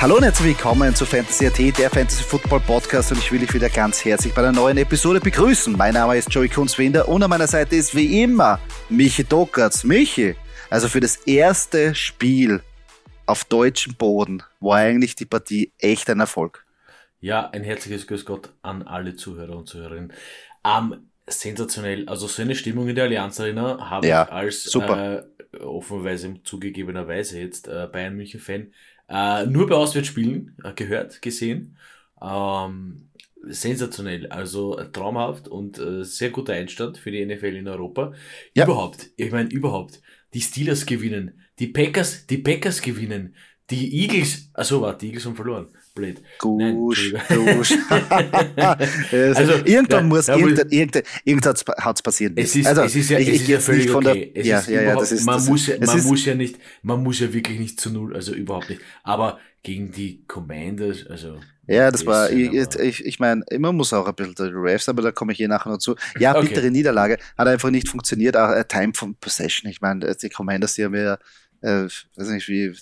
Hallo und herzlich willkommen zu Fantasy AT, der Fantasy Football Podcast und ich will dich wieder ganz herzlich bei einer neuen Episode begrüßen. Mein Name ist Joey Kunzwinder und an meiner Seite ist wie immer Michi Dockertz. Michi, also für das erste Spiel auf deutschem Boden war eigentlich die Partie echt ein Erfolg. Ja, ein herzliches Grüß Gott an alle Zuhörer und Zuhörerinnen. Ähm, sensationell, also so eine Stimmung in der Allianz Arena habe Ja, ich als super. äh, offenweise zugegebenerweise jetzt äh, Bayern München Fan äh, nur bei Auswärtsspielen äh, gehört, gesehen. Ähm, sensationell, also äh, traumhaft und äh, sehr guter Einstand für die NFL in Europa. Ja. Überhaupt, ich meine überhaupt, die Steelers gewinnen, die Packers, die Packers gewinnen, die Eagles, also warte, die Eagles haben verloren. Blöd. Gusch, gusch. also, Also, irgendwann ja, muss, ja, irgendwann, irgendwann, irgendwas hat's passieren Es ist, also, es ist ja, ich, es ist ja völlig okay. der, Es ja, ist ja, ja, überhaupt- das ist, man das muss ja, ist, es man ist, muss ja nicht, man muss ja wirklich nicht zu null, also überhaupt nicht. Aber gegen die Commanders, also. Ja, das war, ich, ich, ich meine, immer muss auch ein bisschen der Refs, aber da komme ich hier nachher noch zu. Ja, Okay. bittere Niederlage, hat einfach nicht funktioniert, auch Time von Possession, ich meine, die Commanders, die haben ja, äh, weiß nicht wie,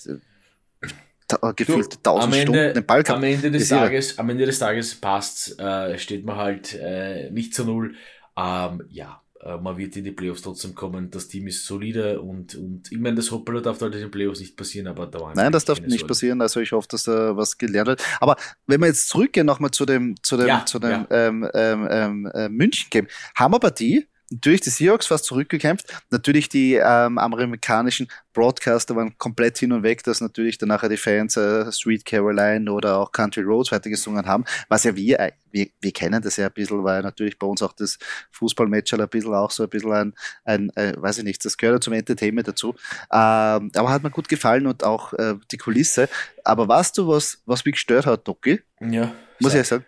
ta- gefühlt Du, tausend am Ende, Stunden den Ball gehabt. am Ende des irre. Tages, am Ende des Tages passt, äh, steht man halt äh, nicht zu null. Ähm, ja, äh, man wird in die Playoffs trotzdem kommen. Das Team ist solide und, und ich meine, das Hoppala darf halt in den Playoffs nicht passieren, aber da war Nein, das darf nicht Sorgen. passieren. Also ich hoffe, dass da was gelernt wird. Aber wenn wir jetzt zurückgehen nochmal zu dem, zu dem, Ja, zu dem ja. ähm, ähm, ähm, äh, München-Game. Hammerpartie. Natürlich die Seahawks fast zurückgekämpft. Natürlich die ähm, amerikanischen Broadcaster waren komplett hin und weg, dass natürlich dann nachher die Fans äh, Street Caroline oder auch Country Roads weitergesungen haben. Was ja wir, äh, wir, wir kennen das ja ein bisschen, weil natürlich bei uns auch das Fußballmatch ein bisschen auch so ein bisschen ein, ein äh, weiß ich nicht, das gehört ja zum Entertainment dazu. Ähm, aber hat mir gut gefallen und auch äh, die Kulisse. Aber weißt du, was, was mich gestört hat, Doki? Ja, Muss sag. ich sagen,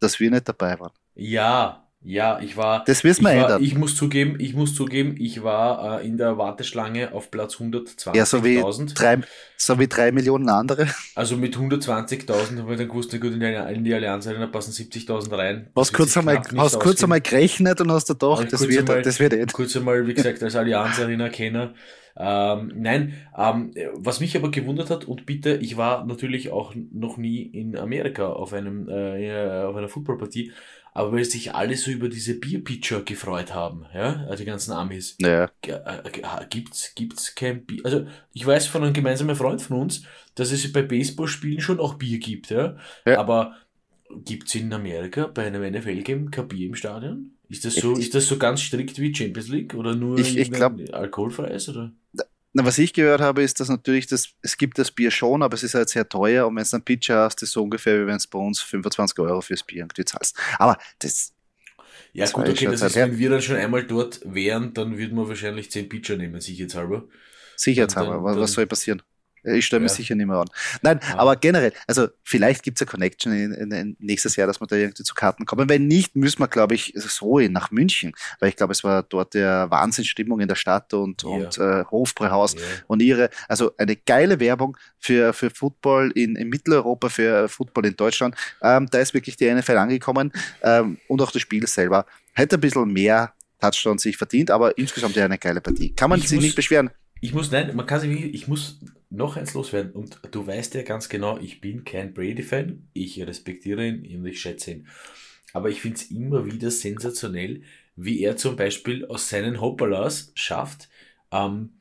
dass wir nicht dabei waren. Ja, ja, ich war. Das müssen wir ich, war, ändern. ich muss zugeben, ich muss zugeben, ich war äh, in der Warteschlange auf Platz 120.000. Ja, so wie drei, so wie drei Millionen andere. Also mit 120.000 haben wir dann gewusst, na gut, in die, in die Allianz Arena passen 70.000 rein. Hast Das wird kurz einmal, hast kurz einmal gerechnet und hast gedacht, ich das wird, einmal- das wird eh. Kurz einmal, wie gesagt, als Allianz Arena Kenner. Ähm, nein, ähm, was mich aber gewundert hat, und bitte, ich war natürlich auch noch nie in Amerika auf einem, äh, auf einer Footballpartie, aber weil sich alle so über diese Bierpitcher gefreut haben, ja, also die ganzen Amis. Ja. G- äh, gibt's, gibt's kein Bier? Also, ich weiß von einem gemeinsamen Freund von uns, dass es bei Baseballspielen schon auch Bier gibt, ja. Ja. Aber gibt's in Amerika bei einem NFL-Game kein Bier im Stadion? Ist das so, Ich- ist das so ganz strikt wie Champions League oder nur Ich- ich glaub- alkoholfreies oder? Na, was ich gehört habe, ist, dass natürlich das, es gibt das Bier schon, aber es ist halt sehr teuer und wenn du einen Pitcher hast, ist so ungefähr, wie wenn es bei uns 25 Euro fürs Bier irgendwie zahlst. Aber das, Ja, Das gut, okay, das ist, wenn wir dann schon einmal dort wären, dann würden wir wahrscheinlich 10 Pitcher nehmen, sicherheitshalber. sicherheitshalber, Dann- was, dann- was soll passieren? Ich stelle mir Ja. sicher nicht mehr an. Nein, Ja. aber generell, also vielleicht gibt es eine Connection in, in, in nächstes Jahr, dass wir da irgendwie zu Karten kommen. Wenn nicht, müssen wir, glaube ich, so nach München, weil ich glaube, es war dort der Wahnsinnsstimmung in der Stadt und, Ja. und äh, Hofbräuhaus und ihre, also eine geile Werbung für, für Football in, in Mitteleuropa, für Football in Deutschland. Ähm, da ist wirklich die NFL angekommen ähm, und auch das Spiel selber. Hätte ein bisschen mehr Touchdown sich verdient, aber insgesamt ja eine geile Partie. Kann man Ich sich muss- nicht beschweren. Ich muss, nein, man kann sich ich muss noch eins loswerden. Und du weißt ja ganz genau, ich bin kein Brady-Fan. Ich respektiere ihn und ich schätze ihn. Aber ich finde es immer wieder sensationell, wie er zum Beispiel aus seinen Hoppalas schafft, ähm,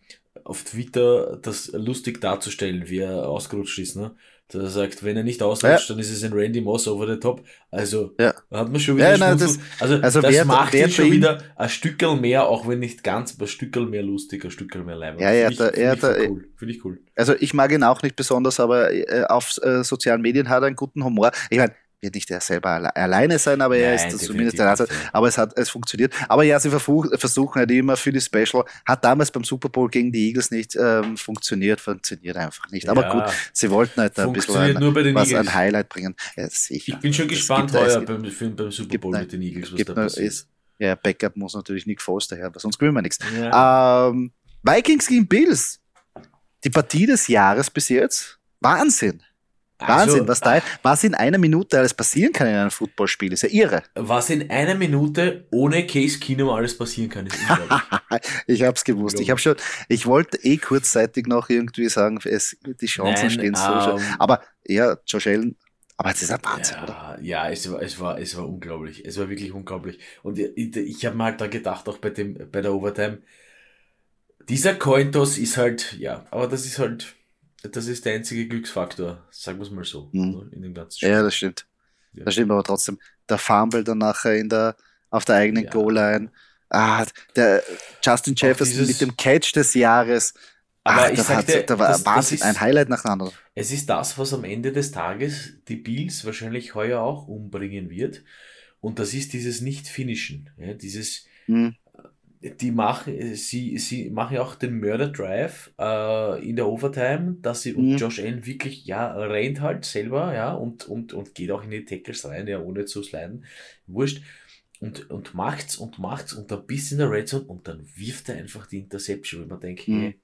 auf Twitter das lustig darzustellen, wie er ausgerutscht ist. Ne? Dass er sagt, wenn er nicht ausrutscht, dann ist es ein Randy Moss over the top. Also Ja. da hat man schon wieder Ja, nein, schmunzelt. also, also das wer- macht wer ihn schon wieder ein Stückel mehr, auch wenn nicht ganz, aber ein Stückel mehr lustig, ein Stückel mehr leibend. Ja, ja, Finde ich, da- ich da- cool. Finde ich cool. Also ich mag ihn auch nicht besonders, aber äh, auf äh, sozialen Medien hat er einen guten Humor. Ich meine, wird nicht er selber alle, alleine sein, aber er Nein, ist zumindest der Ansatz. Aber es hat, es funktioniert. Aber ja, sie versuchen halt immer für die Special. Hat damals beim Super Bowl gegen die Eagles nicht ähm, funktioniert, funktioniert einfach nicht. Aber ja, gut, sie wollten halt ein bisschen ein, was ein Highlight bringen. Ja, sicher. Ich bin schon gespannt heuer beim, beim, Super Bowl mit den Eagles, was da passiert. Ist, ja, Backup muss natürlich Nick Foster her, sonst gewinnen wir nichts. Ja. Ähm, Vikings gegen Bills. Die Partie des Jahres bis jetzt. Wahnsinn. Wahnsinn, also, was da, was in einer Minute alles passieren kann in einem Footballspiel, ist ja irre. Was in einer Minute ohne Case Keenum alles passieren kann, ist unglaublich. ich hab's gewusst. Ich habe schon, ich wollte eh kurzzeitig noch irgendwie sagen, es, die Chancen Nein, stehen so um, schon. Aber ja, Josh Allen, aber es ist ein Wahnsinn, ja, oder? Ja, es war, es war, es war unglaublich. Es war wirklich unglaublich. Und ich, ich habe mir halt da gedacht, auch bei dem, bei der Overtime, dieser Cointos ist halt, ja, aber das ist halt, das ist der einzige Glücksfaktor, sagen wir es mal so, mhm. in dem ganzen Spiel. Ja, das stimmt. Ja. Das stimmt aber trotzdem. Der Fumble dann nachher in der, auf der eigenen ja. Goal-Line. Ah, der Justin Jefferson mit dem Catch des Jahres. Aber Ach, ich sagte, da war das, Wahnsinn, das ist, ein Highlight nach dem anderen. Es ist das, was am Ende des Tages die Bills wahrscheinlich heuer auch umbringen wird. Und das ist dieses Nicht-Finishen. Ja, dieses, mhm die machen, sie, sie machen auch den Murder Drive äh, in der Overtime, dass sie, und mhm. Josh Allen wirklich, ja, rennt halt selber, ja, und, und, und geht auch in die Tackles rein, ja, ohne zu sliden. Wurscht. Und, und macht's und macht's und dann bis in der Red Zone und dann wirft er einfach die Interception, wenn man denkt, mhm. hey,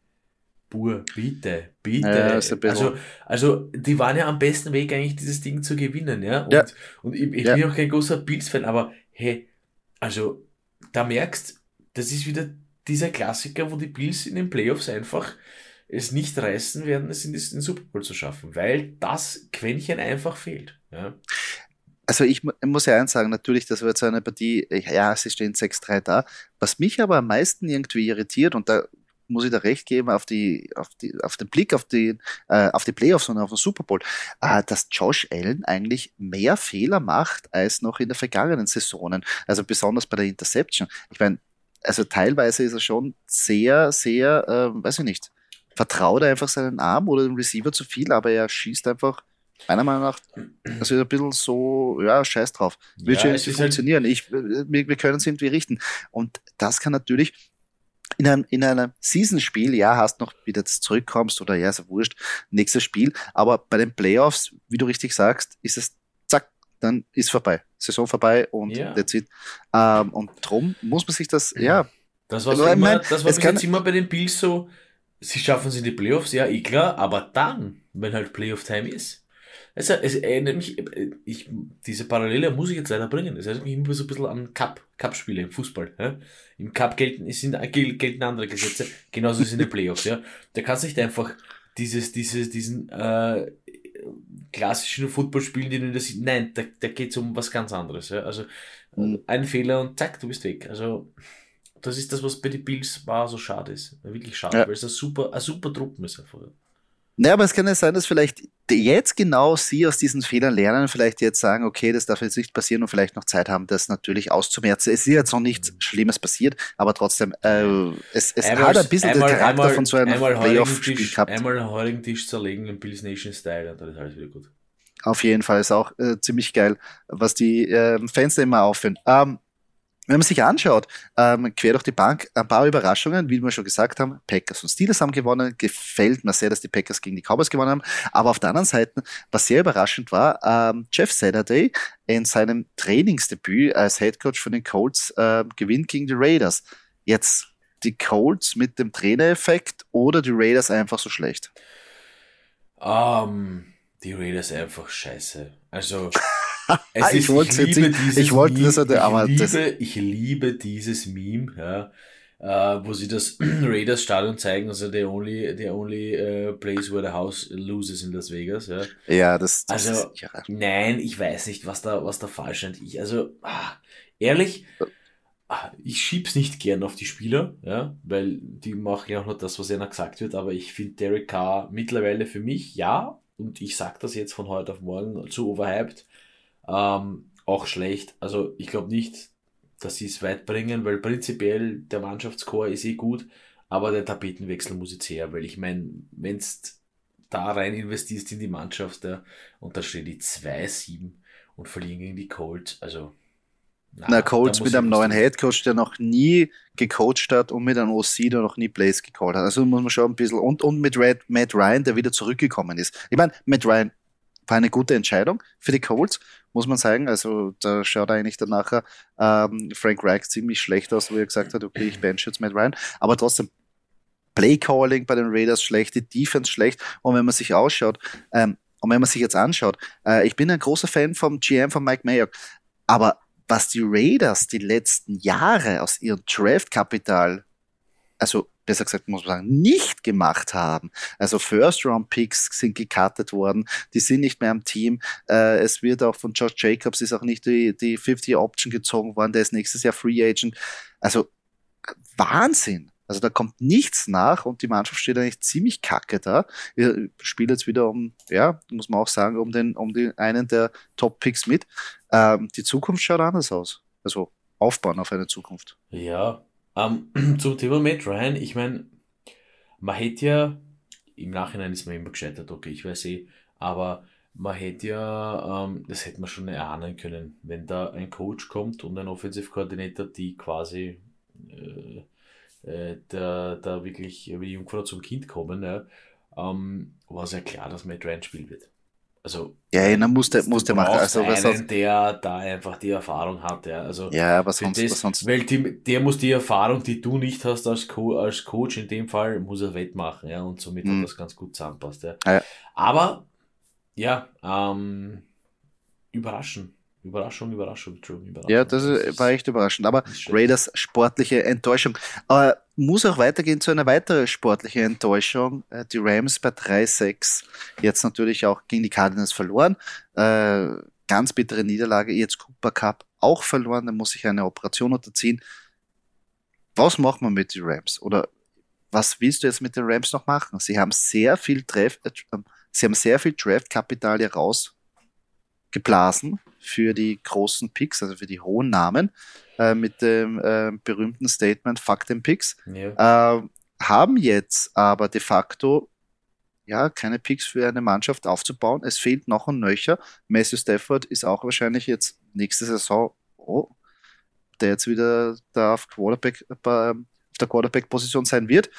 Bur, bitte, bitte. Ja, also, also, die waren ja am besten Weg, eigentlich dieses Ding zu gewinnen, ja. Und, ja. und ich, ich ja. bin auch kein großer Bills-Fan, aber hey, also, da merkst, das ist wieder dieser Klassiker, wo die Bills in den Playoffs einfach es nicht reißen werden, es in den Super Bowl zu schaffen, weil das Quäntchen einfach fehlt. Ja. Also ich muss ja eins sagen, natürlich, das wird so eine Partie, ja, sie stehen 6-3 da. Was mich aber am meisten irgendwie irritiert, und da muss ich da recht geben, auf, die, auf, die, auf den Blick auf die, äh, auf die Playoffs und auf den Super Bowl, äh, dass Josh Allen eigentlich mehr Fehler macht als noch in der vergangenen Saisonen. Also besonders bei der Interception. Ich meine, also teilweise ist er schon sehr, sehr, äh, weiß ich nicht, vertraut er einfach seinen Arm oder den Receiver zu viel, aber er schießt einfach, meiner Meinung nach, also ein bisschen so, ja, scheiß drauf. Wird ja, schon halt funktionieren. Halt ich, wir, wir können es irgendwie richten. Und das kann natürlich in einem, in einem Season-Spiel, ja, hast noch wieder zurückkommst oder ja, ist ja wurscht, nächstes Spiel, aber bei den Playoffs, wie du richtig sagst, ist es dann ist vorbei. Saison vorbei und ja. that's it. Ähm, und drum muss man sich das, ja. Das war, so immer, das war bis jetzt immer bei den Bills so, sie schaffen es in die Playoffs, ja, eh klar, aber dann, wenn halt Playoff-Time ist. Also, es erinnert mich, ich, diese Parallele muss ich jetzt leider bringen. Es erinnert mich immer so ein bisschen an Cup, Cup-Spiele im Fußball. Ja? Im Cup gelten, sind, gelten andere Gesetze, genauso ist es in den Playoffs. Ja? Da kannst du nicht einfach dieses, dieses, diesen äh, klassischen Footballspielen, die du das nein, da, da geht es um was ganz anderes. Ja? Also mhm. ein Fehler und zack, du bist weg. Also das ist das, was bei den Bills war, so schade ist. Wirklich schade, ja. weil es ein super, ein super Truppen ist einfach. Naja, aber es kann ja sein, dass vielleicht jetzt genau Sie aus diesen Fehlern lernen, vielleicht jetzt sagen, okay, das darf jetzt nicht passieren und vielleicht noch Zeit haben, das natürlich auszumerzen. Es ist jetzt noch nichts mhm. Schlimmes passiert, aber trotzdem, äh, es, es einmal, hat ein bisschen einmal, den Charakter einmal, von so einem Playoff-Spiel gehabt. Einmal einen heurigen Tisch zerlegen im Bills Nation Style und dann ist alles wieder gut. Auf jeden Fall ist auch äh, ziemlich geil, was die äh, Fans da immer aufführen. Ähm, wenn man sich anschaut, ähm, quer durch die Bank, ein paar Überraschungen, wie wir schon gesagt haben, Packers und Steelers haben gewonnen, gefällt mir sehr, dass die Packers gegen die Cowboys gewonnen haben, aber auf der anderen Seite, was sehr überraschend war, ähm, Jeff Saturday in seinem Trainingsdebüt als Headcoach von den Colts äh, gewinnt gegen die Raiders. Jetzt die Colts mit dem Trainereffekt oder die Raiders einfach so schlecht? Um, ähm, die Raiders einfach scheiße. Also es ah, ich wollte liebe dieses ich wollte das, aber ich liebe, das ich liebe dieses Meme, ja, uh, wo sie das Raiders Stadion zeigen, also the only, the only uh, place where the house loses in Las Vegas, ja. Ja, das, das also, ist, ja. nein, ich weiß nicht, was da, was da falsch ist. Ich, also, ah, ehrlich, ah, ich schieb's nicht gern auf die Spieler, ja, weil die machen ja auch nur das, was ihnen gesagt wird, aber ich finde Derek Carr mittlerweile für mich, ja, und ich sag das jetzt von heute auf morgen, zu overhyped, ähm, auch schlecht. Also ich glaube nicht, dass sie es weit bringen, weil prinzipiell der Mannschaftscore ist eh gut, aber der Tapetenwechsel muss jetzt her, weil ich meine, wenn es da rein investierst in die Mannschaft, der, und da steht die 2-7 und verlieren gegen die Colts. Also na, Na Colts mit einem neuen Headcoach, der noch nie gecoacht hat und mit einem OC, der noch nie Plays gecallt hat. Also muss man schon ein bisschen und, und mit Red, Matt Ryan, der wieder zurückgekommen ist. Ich meine, Matt Ryan war eine gute Entscheidung für die Colts, muss man sagen. Also da schaut eigentlich dann nachher ähm, Frank Reich ziemlich schlecht aus, wo er gesagt hat, okay, ich bench jetzt Matt Ryan. Aber trotzdem, Play-Calling bei den Raiders schlecht, die Defense schlecht. Und wenn man sich ausschaut, ähm, und wenn man sich jetzt anschaut, äh, ich bin ein großer Fan vom GM von Mike Mayock, aber was die Raiders die letzten Jahre aus ihrem Draft-Kapital, also besser gesagt muss man sagen, nicht gemacht haben. Also First-Round-Picks sind gecuttet worden, die sind nicht mehr am Team. Äh, es wird auch von Josh Jacobs ist auch nicht die, die 50-Option gezogen worden, der ist nächstes Jahr Free Agent. Also Wahnsinn. Also da kommt nichts nach und die Mannschaft steht eigentlich ziemlich kacke da. Wir spielen jetzt wieder um, ja, muss man auch sagen, um den, um den einen der Top-Picks mit. Ähm, die Zukunft schaut anders aus. Also aufbauen auf eine Zukunft. Ja, ähm, zum Thema Matt Ryan, ich meine, man hätte ja, im Nachhinein ist man immer gescheitert, okay, ich weiß eh, aber man hätte ja, ähm, das hätte man schon erahnen können, wenn da ein Coach kommt und ein Offensive Coordinator, die quasi äh, äh, da, da wirklich wie Jungfrau zum Kind kommen, ja, ähm, war es ja klar, dass Matt Ryan spielen wird. Also, ja, ja dann musste, musste machen. Also, einen, sonst... der da einfach die Erfahrung hat. Ja, also, ja was sonst, das, was sonst. Weil die, der muss die Erfahrung, die du nicht hast als, Co als Coach, in dem Fall, muss er wettmachen. Ja, und somit mhm. hat das ganz gut zusammenpasst. Ja. ja. Aber, ja, ähm, überraschen. Überraschung, Überraschung, True, Überraschung. Ja, das war echt überraschend. Aber Raiders sportliche Enttäuschung. Äh, muss auch weitergehen zu einer weiteren sportlichen Enttäuschung. Äh, die Rams bei 3-6. Jetzt natürlich auch gegen die Cardinals verloren. Äh, ganz bittere Niederlage. Jetzt Cooper Cup auch verloren. Da muss ich eine Operation unterziehen. Was macht man mit den Rams? Oder was willst du jetzt mit den Rams noch machen? Sie haben sehr viel Draft, äh, sie haben sehr viel Draft-Kapital hier rausgeblasen für die großen Picks, also für die hohen Namen, äh, mit dem äh, berühmten Statement Fuck den Picks, ja. äh, haben jetzt aber de facto ja, keine Picks für eine Mannschaft aufzubauen. Es fehlt noch ein nöcher. Matthew Stafford ist auch wahrscheinlich jetzt nächste Saison, oh, der jetzt wieder da auf, Quarterback, auf der Quarterback-Position sein wird.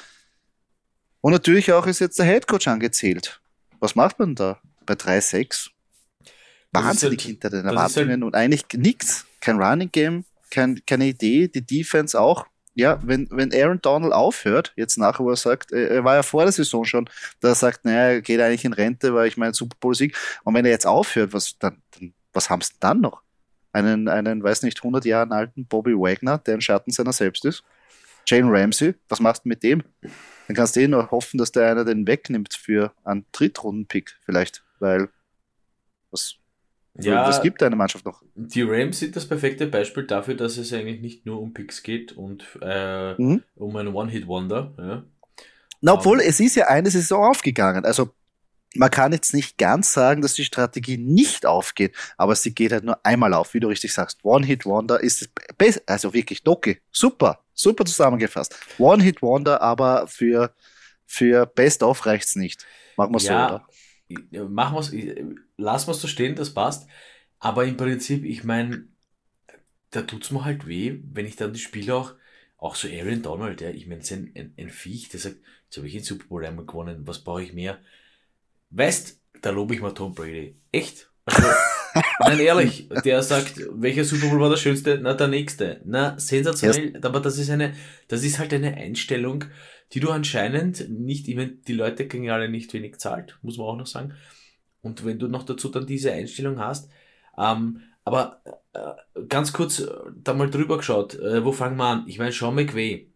Und natürlich auch ist jetzt der Headcoach angezählt. Was macht man da bei 3-6? Wahnsinnig halt, hinter den Erwartungen halt, und eigentlich nichts. Kein Running Game, kein, keine Idee, die Defense auch. Ja, wenn, wenn Aaron Donald aufhört, jetzt nachher, wo er sagt, er war ja vor der Saison schon, da er sagt, naja, er geht eigentlich in Rente, weil ich meine Super Bowl Sieg. Und wenn er jetzt aufhört, was dann, dann was haben sie dann noch? Einen, einen, weiß nicht, 100 Jahre alten Bobby Wagner, der ein Schatten seiner selbst ist. Jane Ramsey, was machst du mit dem? Dann kannst du eh nur hoffen, dass der einer den wegnimmt für einen Drittrunden-Pick vielleicht, weil was, ja, das gibt eine Mannschaft noch. Die Rams sind das perfekte Beispiel dafür, dass es eigentlich nicht nur um Picks geht und äh, mhm. um ein One-Hit-Wonder. Ja. Na, obwohl um, ähm. es ist ja eine Saison aufgegangen. Also man kann jetzt nicht ganz sagen, dass die Strategie nicht aufgeht, aber sie geht halt nur einmal auf, wie du richtig sagst. One-Hit-Wonder ist das also wirklich Doki. Super, super zusammengefasst. One-Hit-Wonder, aber für, für Best-of reicht's nicht. Machen wir ja, so, oder? Machen wir's, lassen wir es so stehen, das passt. Aber im Prinzip, ich meine, da tut es mir halt weh, wenn ich dann die Spiele auch, auch so Aaron Donald, ja, ich meine, es ist ein, ein, ein Viech, der sagt, jetzt habe ich den Super Bowl einmal gewonnen, was brauche ich mehr? Weißt, da lobe ich mal Tom Brady. Echt? Also, nein, ehrlich, der sagt, welcher Super Bowl war der schönste? Na, der nächste. Na, sensationell, aber das ist eine, das ist halt eine Einstellung, die du anscheinend nicht, ich meine, die Leute kriegen alle nicht wenig zahlt, muss man auch noch sagen. Und wenn du noch dazu dann diese Einstellung hast, ähm, aber äh, ganz kurz äh, da mal drüber geschaut, äh, wo fangen wir an? Ich meine, Sean McVay,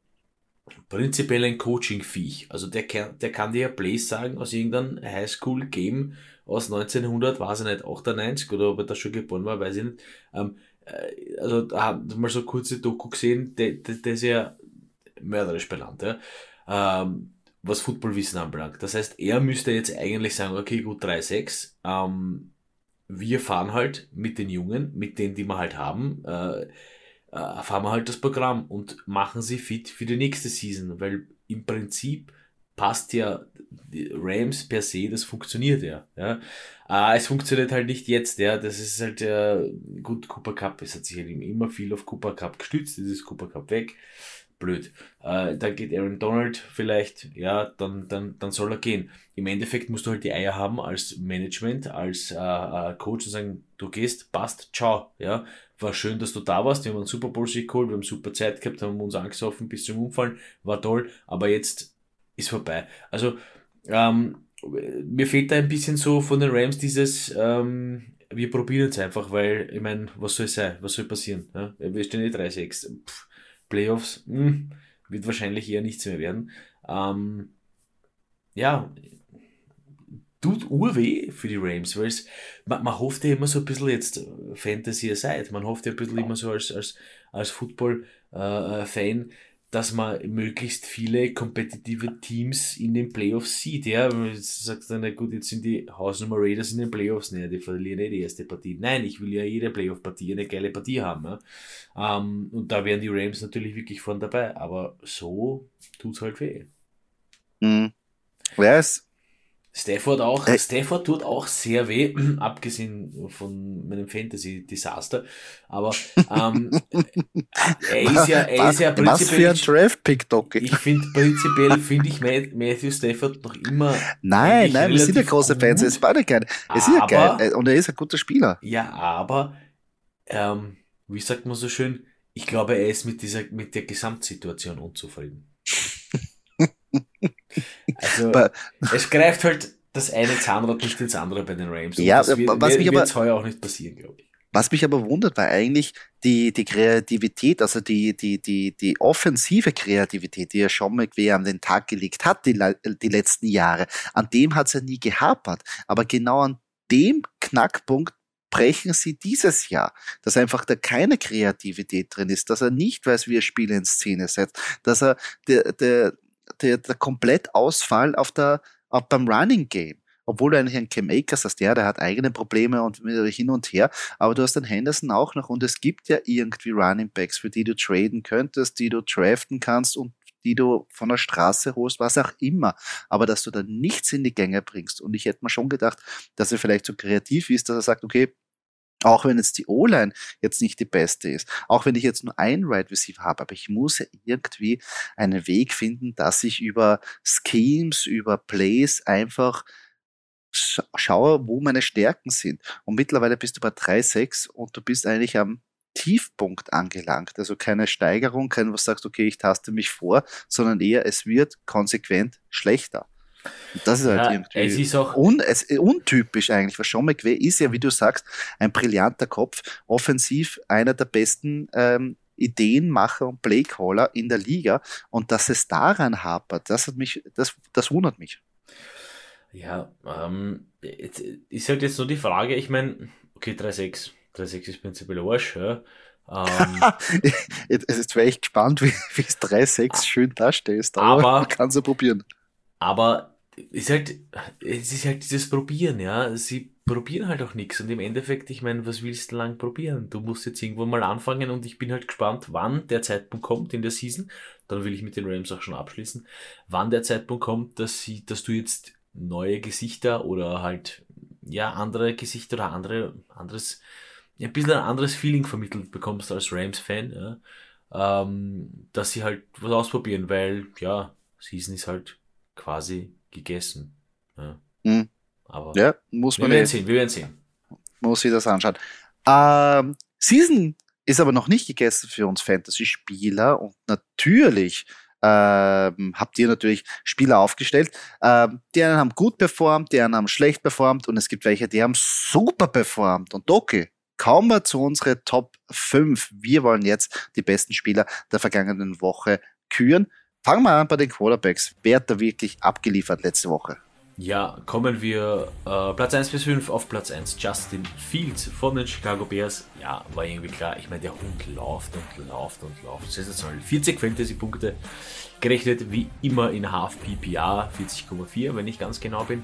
prinzipiell ein Coaching-Viech. Also der kann, der kann dir ja Plays sagen aus irgendeinem Highschool-Game aus 1900, weiß ich nicht, 98 oder ob er da schon geboren war, weiß ich nicht. Ähm, äh, also da haben wir mal so kurze Doku gesehen, der, der, der ist ja mörderisch benannt. Ja ähm, was Footballwissen anbelangt. Das heißt, er müsste jetzt eigentlich sagen, okay, gut, 3-6, ähm, wir fahren halt mit den Jungen, mit denen, die wir halt haben, äh, äh, fahren wir halt das Programm und machen sie fit für die nächste Season, weil im Prinzip passt ja Rams per se, das funktioniert ja. ja. Äh, es funktioniert halt nicht jetzt, ja. Das ist halt äh, gut, Cooper Cup, es hat sich halt immer viel auf Cooper Cup gestützt, jetzt ist Cooper Cup weg. Blöd. Äh, da geht Aaron Donald vielleicht, ja, dann, dann, dann soll er gehen. Im Endeffekt musst du halt die Eier haben als Management, als äh, äh Coach und sagen, du gehst, passt, ciao, ja. War schön, dass du da warst. Wir haben einen Super Bowl Sieg geholt, wir haben super Zeit gehabt, haben uns angesoffen bis zum Umfallen, war toll, aber jetzt ist vorbei. Also, ähm, mir fehlt da ein bisschen so von den Rams dieses, ähm, wir probieren es einfach, weil, ich meine, was soll sein? Was soll passieren? Ja? Wir stehen eh 3-6. Playoffs, mh, hm, wird wahrscheinlich eher nichts mehr werden. Ähm, ja, tut urweh für die Rams, weil man, man hofft ja immer so ein bisschen jetzt Fantasy aside, man hofft ja ein bisschen immer so als, als, als Football-Fan, äh, dass man möglichst viele kompetitive Teams in den Playoffs sieht. Ja, sagt dann, na gut, jetzt sind die Hausnummer Raiders in den Playoffs, ne, die verlieren nicht die erste Partie. Nein, ich will ja jede Playoff-Partie eine geile Partie haben. Ja. Ähm, und da wären die Rams natürlich wirklich vorne dabei, aber so tut es halt weh. Mhm. Ja, es Stafford auch, äh, Stafford tut auch sehr weh, abgesehen von meinem Fantasy-Desaster. Aber ähm, er ist ja, er ist ja prinzipiell. Was für ein Draft-Pick, Doc. Ich finde prinzipiell finde ich Matthew Stafford noch immer. Nein, nein, wir sind ja große Fans, er ist beide geil. Er ist ja geil und er ist ein guter Spieler. Ja, aber ähm, wie sagt man so schön, ich glaube, er ist mit dieser, mit der Gesamtsituation unzufrieden. Also, es greift halt das eine Zahnrad nicht ins andere bei den Rams. ja, das wird, was mich aber heuer auch nicht passieren, glaube ich. Was mich aber wundert, war eigentlich die, die Kreativität, also die, die, die, die offensive Kreativität, die ja Sean McVay an den Tag gelegt hat, die, die letzten Jahre. An dem hat es ja nie gehapert. Aber genau an dem Knackpunkt brechen sie dieses Jahr, dass einfach da keine Kreativität drin ist, dass er nicht weiß, wie er Spiele in Szene setzt, dass er der, der, der, der Komplettausfall auf der, auf beim Running Game. Obwohl du eigentlich einen Cam Akers hast, ja, der hat eigene Probleme und hin und her, aber du hast den Henderson auch noch und es gibt ja irgendwie Running Backs, für die du traden könntest, die du draften kannst und die du von der Straße holst, was auch immer, aber dass du da nichts in die Gänge bringst. Und ich hätte mir schon gedacht, dass er vielleicht so kreativ ist, dass er sagt, okay, auch wenn jetzt die O-Line jetzt nicht die beste ist, auch wenn ich jetzt nur ein Right Receiver habe, aber ich muss ja irgendwie einen Weg finden, dass ich über Schemes, über Plays einfach schaue, wo meine Stärken sind. Und mittlerweile bist du bei 3,6 und du bist eigentlich am Tiefpunkt angelangt. Also keine Steigerung, kein was sagst, okay, ich taste mich vor, sondern eher es wird konsequent schlechter. Das ist halt ja, irgendwie es ist auch un, es, untypisch eigentlich, weil Sean McVay ist ja, wie du sagst, ein brillanter Kopf, offensiv einer der besten ähm, Ideenmacher und Playcaller in der Liga und dass es daran hapert, das hat mich, das, das wundert mich. Ja, ähm, ist halt jetzt nur die Frage, ich meine, okay, 3-6, 3-6 ist prinzipiell Arsch, ja. Ähm, jetzt wäre ich gespannt, wie es 3-6 schön darstellst, aber, aber kannst du probieren. Aber ist halt, es ist halt dieses Probieren, ja. Sie probieren halt auch nichts und im Endeffekt, ich meine, was willst du lang probieren? Du musst jetzt irgendwo mal anfangen und ich bin halt gespannt, wann der Zeitpunkt kommt in der Season. Dann will ich mit den Rams auch schon abschließen. Wann der Zeitpunkt kommt, dass sie, dass du jetzt neue Gesichter oder halt, ja, andere Gesichter oder andere, anderes, ein bisschen ein anderes Feeling vermittelt bekommst als Rams-Fan, ja. ähm, dass sie halt was ausprobieren, weil, ja, Season ist halt quasi gegessen. Ja. Mhm. Aber ja, muss man wir werden sehen, wir werden sehen. Muss sich das anschauen. Ähm, Season ist aber noch nicht gegessen für uns Fantasy-Spieler und natürlich ähm, habt ihr natürlich Spieler aufgestellt. Ähm, die einen haben gut performt, die anderen haben schlecht performt und es gibt welche, die haben super performt. Und okay, kommen wir zu unseren Top 5. Wir wollen jetzt die besten Spieler der vergangenen Woche küren. Fangen wir an bei den Quarterbacks. Wer hat da wirklich abgeliefert letzte Woche? Ja, kommen wir äh, Platz 1 bis 5 auf Platz 1. Justin Fields von den Chicago Bears. Ja, war irgendwie klar. Ich meine, der Hund läuft und läuft und läuft. Sensationell. 40 Fantasy-Punkte gerechnet, wie immer in Half PPA. 40,4, wenn ich ganz genau bin.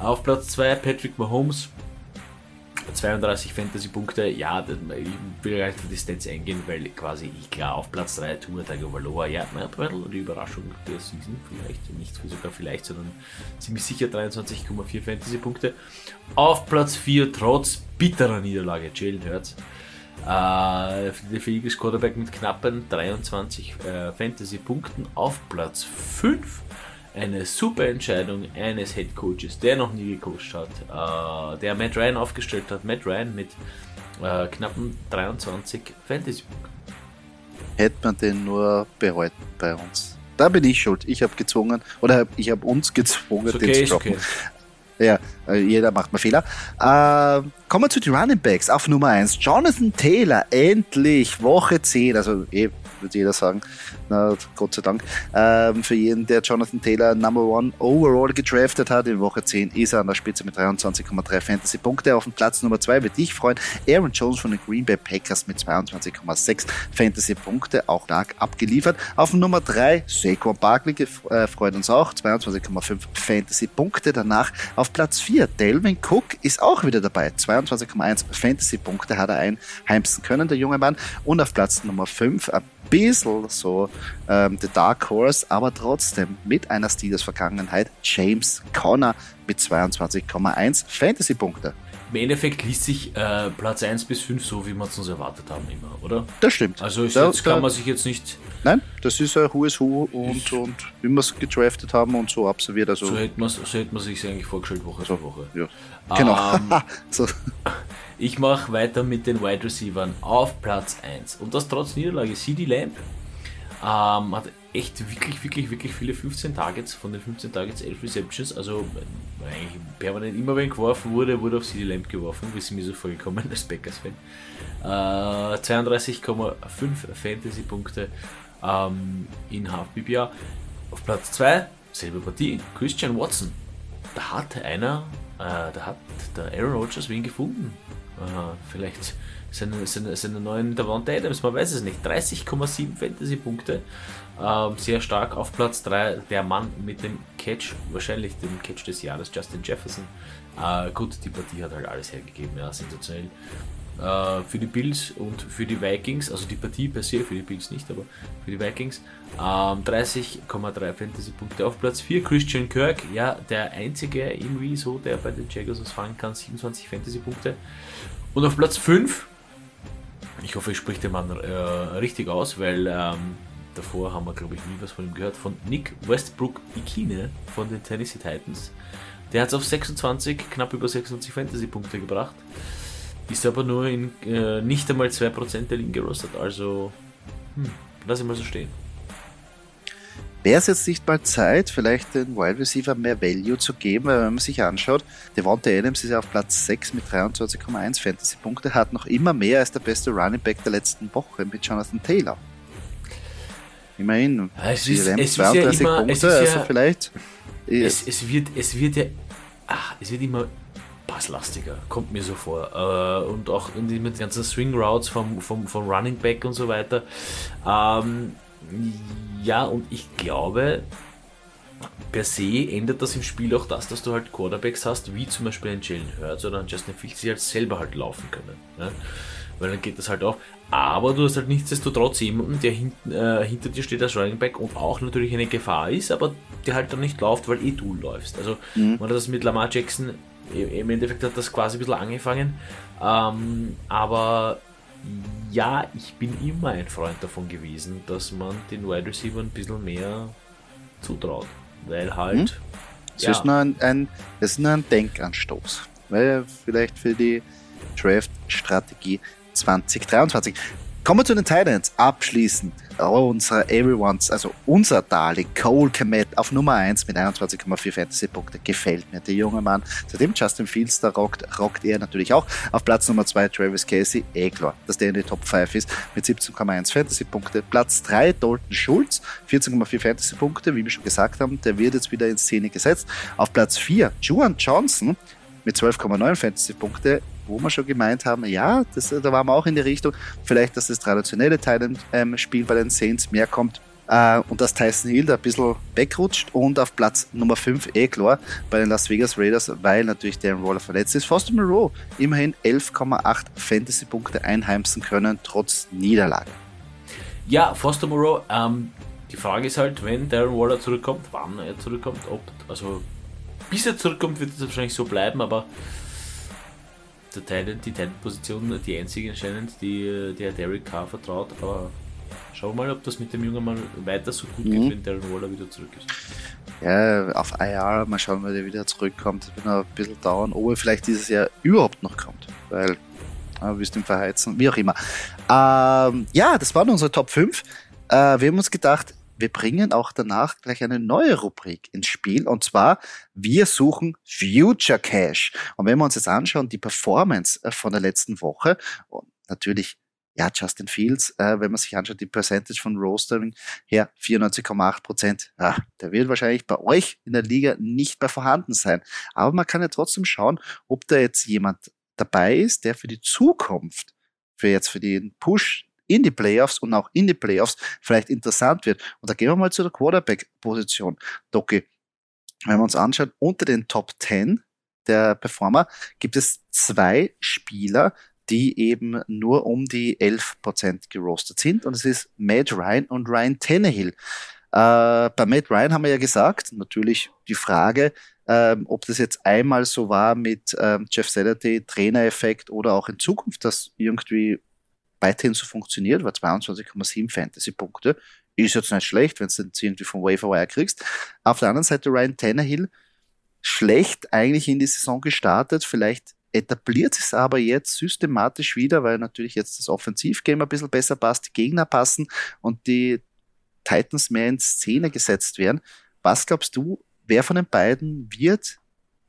Auf Platz 2 Patrick Mahomes 32 Fantasy-Punkte. Ja, ich will gleich für die Stats eingehen, weil quasi ich klar auf Platz 3 Tour Tagovailoa, ja, die Überraschung der Season, vielleicht nicht sogar vielleicht, sondern ziemlich sicher 23,4 Fantasy-Punkte. Auf Platz 4 trotz bitterer Niederlage Jalen Hurts. Äh, der Eagles Quarterback mit knappen 23 äh, Fantasy-Punkten auf Platz 5 eine super Entscheidung eines Head Coaches, der noch nie gecoacht hat, äh, der Matt Ryan aufgestellt hat. Matt Ryan mit äh, knappen 23 Fantasy-Punkten. Hätte man den nur behalten bei uns. Da bin ich schuld. Ich habe gezwungen, oder ich habe uns gezwungen, okay, den zu droppen. Okay. Ja, äh, jeder macht mal Fehler. Äh, kommen wir zu den Running Backs auf Nummer 1. Jonathan Taylor, endlich Woche 10, also würde jeder sagen, na, Gott sei Dank. Ähm, für jeden, der Jonathan Taylor Number One Overall gedraftet hat, in Woche 10 ist er an der Spitze mit 23,3 Fantasy-Punkte. Auf dem Platz Nummer 2 wird dich freuen. Aaron Jones von den Green Bay Packers mit 22,6 Fantasy-Punkte, auch stark abgeliefert. Auf Nummer 3 Saquon Barkley äh, freut uns auch, 22,5 Fantasy-Punkte. Danach auf Platz 4 Delvin Cook ist auch wieder dabei, 22,1 Fantasy-Punkte hat er einheimsen können, der junge Mann. Und auf Platz Nummer 5 ein bisschen so ähm, The Dark Horse, aber trotzdem mit einer Steelers-Vergangenheit James Conner mit 22,1 Fantasy-Punkte. Im Endeffekt liest sich äh, Platz 1 bis 5 so, wie wir es uns erwartet haben, immer, oder? Das stimmt. Also da, jetzt kann man sich jetzt nicht. Nein, das ist ein Who is Who und, und wie wir es gedraftet haben und so absolviert. Also so hätte man so hätte man sich eigentlich vorgestellt, Woche so, für Woche. Ja. Genau. Ähm, so. Ich mache weiter mit den Wide Receivers auf Platz 1. Und das trotz Niederlage. CD Lamp ähm, hat echt wirklich, wirklich, wirklich viele 15 Targets. Von den 15 Targets 11 Receptions. Also eigentlich permanent immer wenn geworfen wurde, wurde auf CD Lamp geworfen. Wie es mir so vorgekommen als Packers-Fan. Äh, 32,5 Fantasy-Punkte ähm, in Half PPA. Auf Platz 2, selbe Partie, Christian Watson. Da hat einer, äh, da hat der Aaron Rodgers wen gefunden. Aha, vielleicht seine, seine, seine neuen Davante Adams, man weiß es nicht. 30,7 Fantasy-Punkte. Ähm, sehr stark auf Platz 3 der Mann mit dem Catch, wahrscheinlich dem Catch des Jahres, Justin Jefferson. Äh, gut, die Partie hat halt alles hergegeben, ja, sensationell. Äh, für die Bills und für die Vikings, also die Partie per se, für die Bills nicht, aber für die Vikings. Ähm, 30,3 Fantasy-Punkte auf Platz 4. Christian Kirk, ja, der einzige irgendwie so, der bei den Jaguars ausfallen kann, 27 Fantasy-Punkte. Und auf Platz 5, ich hoffe, ich spreche den Mann äh, richtig aus, weil ähm, davor haben wir, glaube ich, nie was von ihm gehört, von Nick Westbrook Ikine von den Tennessee Titans. Der hat es auf 26, knapp über 26 Fantasy-Punkte gebracht. Ist aber nur in äh, nicht einmal 2% der Ligen gerostet, also hm, lass ich mal so stehen. Wäre es jetzt nicht mal Zeit, vielleicht den Wide Receiver mehr Value zu geben, weil wenn man sich anschaut, Devonta Adams ist ja auf Platz 6 mit 23,1 Fantasy-Punkte, hat noch immer mehr als der beste Running Back der letzten Woche mit Jonathan Taylor. Immerhin, es ist, es 32 ja immer, Punkte, ja, also vielleicht. Es, es, wird, es wird ja, ach, es wird immer passlastiger, kommt mir so vor. Äh, und auch in den ganzen Swing Routes vom, vom, vom Running Back und so weiter. Ähm, ja, und ich glaube, per se ändert das im Spiel auch das, dass du halt Quarterbacks hast, wie zum Beispiel ein Jalen Hurts oder ein Justin Fields, die halt selber halt laufen können. Ne? Weil dann geht das halt auch. Aber du hast halt nichtsdestotrotz jemanden, der hinten, äh, hinter dir steht als Running Back und auch natürlich eine Gefahr ist, aber der halt dann nicht läuft, weil eh du läufst. Also mhm. man hat das mit Lamar Jackson, im Endeffekt hat das quasi ein bisschen angefangen. Ähm, aber ja, ich bin immer ein Freund davon gewesen, dass man den Wide Receiver ein bisschen mehr zutraut. Weil halt. Hm? Es, ja. ist nur ein, ein, es ist nur ein Denkanstoß. Weil vielleicht für die Draft-Strategie 2023. Kommen wir zu den Titans. Abschließend unser Everyone's, also unser Darling, Cole Komet auf Nummer 1 mit 21,4 Fantasy-Punkte. Gefällt mir der junge Mann. Seitdem Justin Fields da rockt, rockt er natürlich auch. Auf Platz Nummer 2 Travis Casey. Eh klar, dass der in die Top 5 ist mit 17,1 Fantasy-Punkte. Platz 3 Dalton Schulz, 14,4 Fantasy-Punkte. Wie wir schon gesagt haben, der wird jetzt wieder in Szene gesetzt. Auf Platz 4 Juan Johnson mit 12,9 Fantasy-Punkte wo wir schon gemeint haben, ja, das, da waren wir auch in die Richtung, vielleicht, dass das traditionelle Thailand-Spiel ähm, bei den Saints mehr kommt. Äh, und dass Tyson Hill da ein bisschen wegrutscht und auf Platz Nummer 5 eh klar bei den Las Vegas Raiders, weil natürlich Darren Waller verletzt ist. Foster Moreau immerhin 11,8 Fantasy-Punkte einheimsen können, trotz Niederlage. Ja, Foster Moreau, ähm, die Frage ist halt, wenn Darren Waller zurückkommt, wann er zurückkommt, ob, also bis er zurückkommt, wird es wahrscheinlich so bleiben, aber der Teil, die Teilposition die einzige anscheinend, die der Derek Carr vertraut, aber Schauen wir mal, ob das mit dem Jungen mal weiter so gut mhm. geht, wenn Darren Waller wieder zurück ist. Ja, auf IR, mal schauen, wann der wieder zurückkommt. Das wird noch ein bisschen dauern, ob er vielleicht dieses Jahr überhaupt noch kommt. Weil, ja, wirst ihn verheizen, wie auch immer. Ähm, ja, das waren unsere Top 5. Äh, wir haben uns gedacht, wir bringen auch danach gleich eine neue Rubrik ins Spiel und zwar wir suchen Future Cash. Und wenn wir uns jetzt anschauen, die Performance äh, von der letzten Woche, natürlich ja, Justin Fields, äh, wenn man sich anschaut, die Percentage von Rostering her, 94,8 Prozent. Ja, der wird wahrscheinlich bei euch in der Liga nicht mehr vorhanden sein. Aber man kann ja trotzdem schauen, ob da jetzt jemand dabei ist, der für die Zukunft, für jetzt für den Push in die Playoffs und auch in die Playoffs vielleicht interessant wird. Und da gehen wir mal zu der Quarterback-Position. Doki, wenn wir uns anschauen, unter den Top 10 der Performer gibt es zwei Spieler, die eben nur um die 11% gerostet sind. Und es ist Matt Ryan und Ryan Tannehill. Äh, bei Matt Ryan haben wir ja gesagt, natürlich die Frage, ähm, ob das jetzt einmal so war mit ähm, Jeff Saturday, Trainereffekt oder auch in Zukunft das irgendwie weiterhin so funktioniert, war 22,7 Fantasy-Punkte. Ist jetzt nicht schlecht, wenn du den irgendwie vom Waverwire kriegst. Auf der anderen Seite Ryan Tannehill, schlecht eigentlich in die Saison gestartet, vielleicht etabliert es aber jetzt systematisch wieder, weil natürlich jetzt das Offensivgame ein bisschen besser passt, die Gegner passen und die Titans mehr in Szene gesetzt werden. Was glaubst du, wer von den beiden wird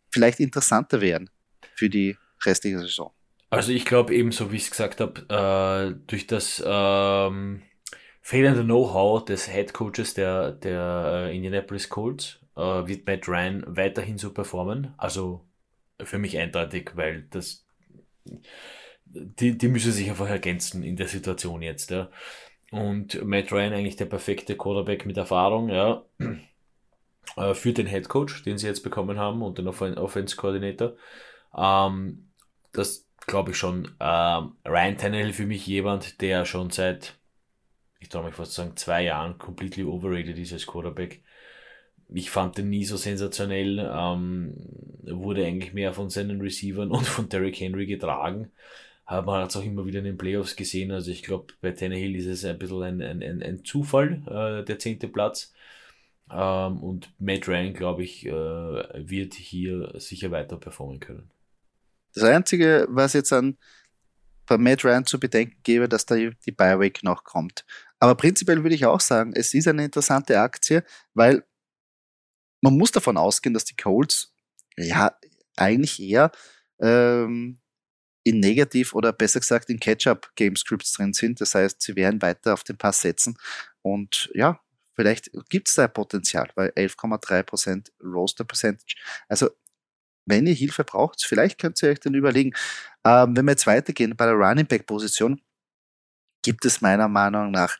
vielleicht interessanter werden für die restliche Saison? Also ich glaube eben, so wie ich es gesagt habe, äh, durch das ähm, fehlende Know-how des Head Coaches der, der äh, Indianapolis Colts äh, wird Matt Ryan weiterhin so performen. Also für mich eindeutig, weil das die, die müssen sich einfach ergänzen in der Situation jetzt, ja. Und Matt Ryan eigentlich der perfekte Quarterback mit Erfahrung, ja, äh, für den Head Coach, den sie jetzt bekommen haben und den Offense Coordinator. Ähm, das glaube ich schon. Ähm, Ryan Tannehill für mich jemand, der schon seit, ich traue mich fast sagen, zwei Jahren completely overrated ist als Quarterback ich fand den nie so sensationell, ähm, wurde eigentlich mehr von seinen Receivern und von Derrick Henry getragen. Aber man hat es auch immer wieder in den Playoffs gesehen. Also ich glaube, bei Tannehill ist es ein bisschen ein, ein, ein, ein Zufall, äh, der zehnte Platz. Ähm, und Matt Ryan, glaube ich, äh, wird hier sicher weiter performen können. Das Einzige, was jetzt an bei Matt Ryan zu bedenken gebe, dass da die Bioweek noch kommt. Aber prinzipiell würde ich auch sagen, es ist eine interessante Aktie, weil man muss davon ausgehen, dass die Colts ja eigentlich eher ähm, in Negativ oder besser gesagt in Catch-up-Game-Scripts drin sind. Das heißt, sie werden weiter auf den Pass setzen. Und ja, vielleicht gibt es da Potenzial, weil 11,3% Roster Percentage. Also, wenn ihr Hilfe braucht, vielleicht könnt ihr euch dann überlegen. Ähm, wenn wir jetzt weitergehen bei der Running Back Position, gibt es meiner Meinung nach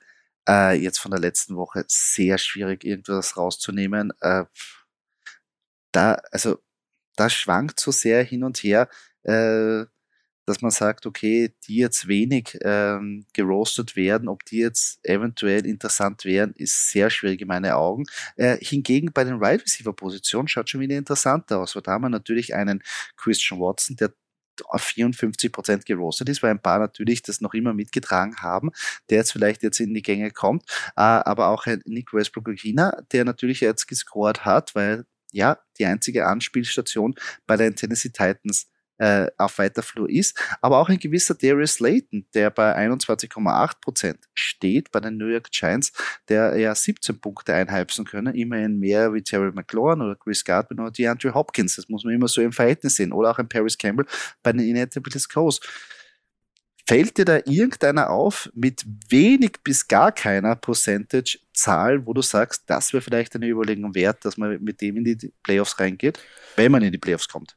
äh, jetzt von der letzten Woche sehr schwierig, irgendwas rauszunehmen. Äh, da, also, da schwankt so sehr hin und her, äh, dass man sagt, okay, die jetzt wenig ähm, gerostet werden, ob die jetzt eventuell interessant wären, ist sehr schwierig in meinen Augen. Äh, hingegen bei den Wide right Receiver Positionen schaut schon wieder interessanter aus, weil da haben wir natürlich einen Christian Watson, der auf 54 Prozent gerostet ist, weil ein paar natürlich das noch immer mitgetragen haben, der jetzt vielleicht jetzt in die Gänge kommt, äh, aber auch ein Nick Westbrook der natürlich jetzt gescored hat, weil ja die einzige Anspielstation bei den Tennessee Titans äh, auf weiter Flur ist, aber auch ein gewisser Darius Slayton, der bei 21,8% steht bei den New York Giants, der ja 17 Punkte einheimsen können, immerhin mehr wie Terry McLaurin oder Chris Gardner oder DeAndre Hopkins, das muss man immer so im Verhältnis sehen, oder auch ein Paris Campbell bei den Indianapolis Colts. Fällt dir da irgendeiner auf mit wenig bis gar keiner Percentage-Zahl, wo du sagst, das wäre vielleicht eine Überlegung wert, dass man mit dem in die Playoffs reingeht, wenn man in die Playoffs kommt?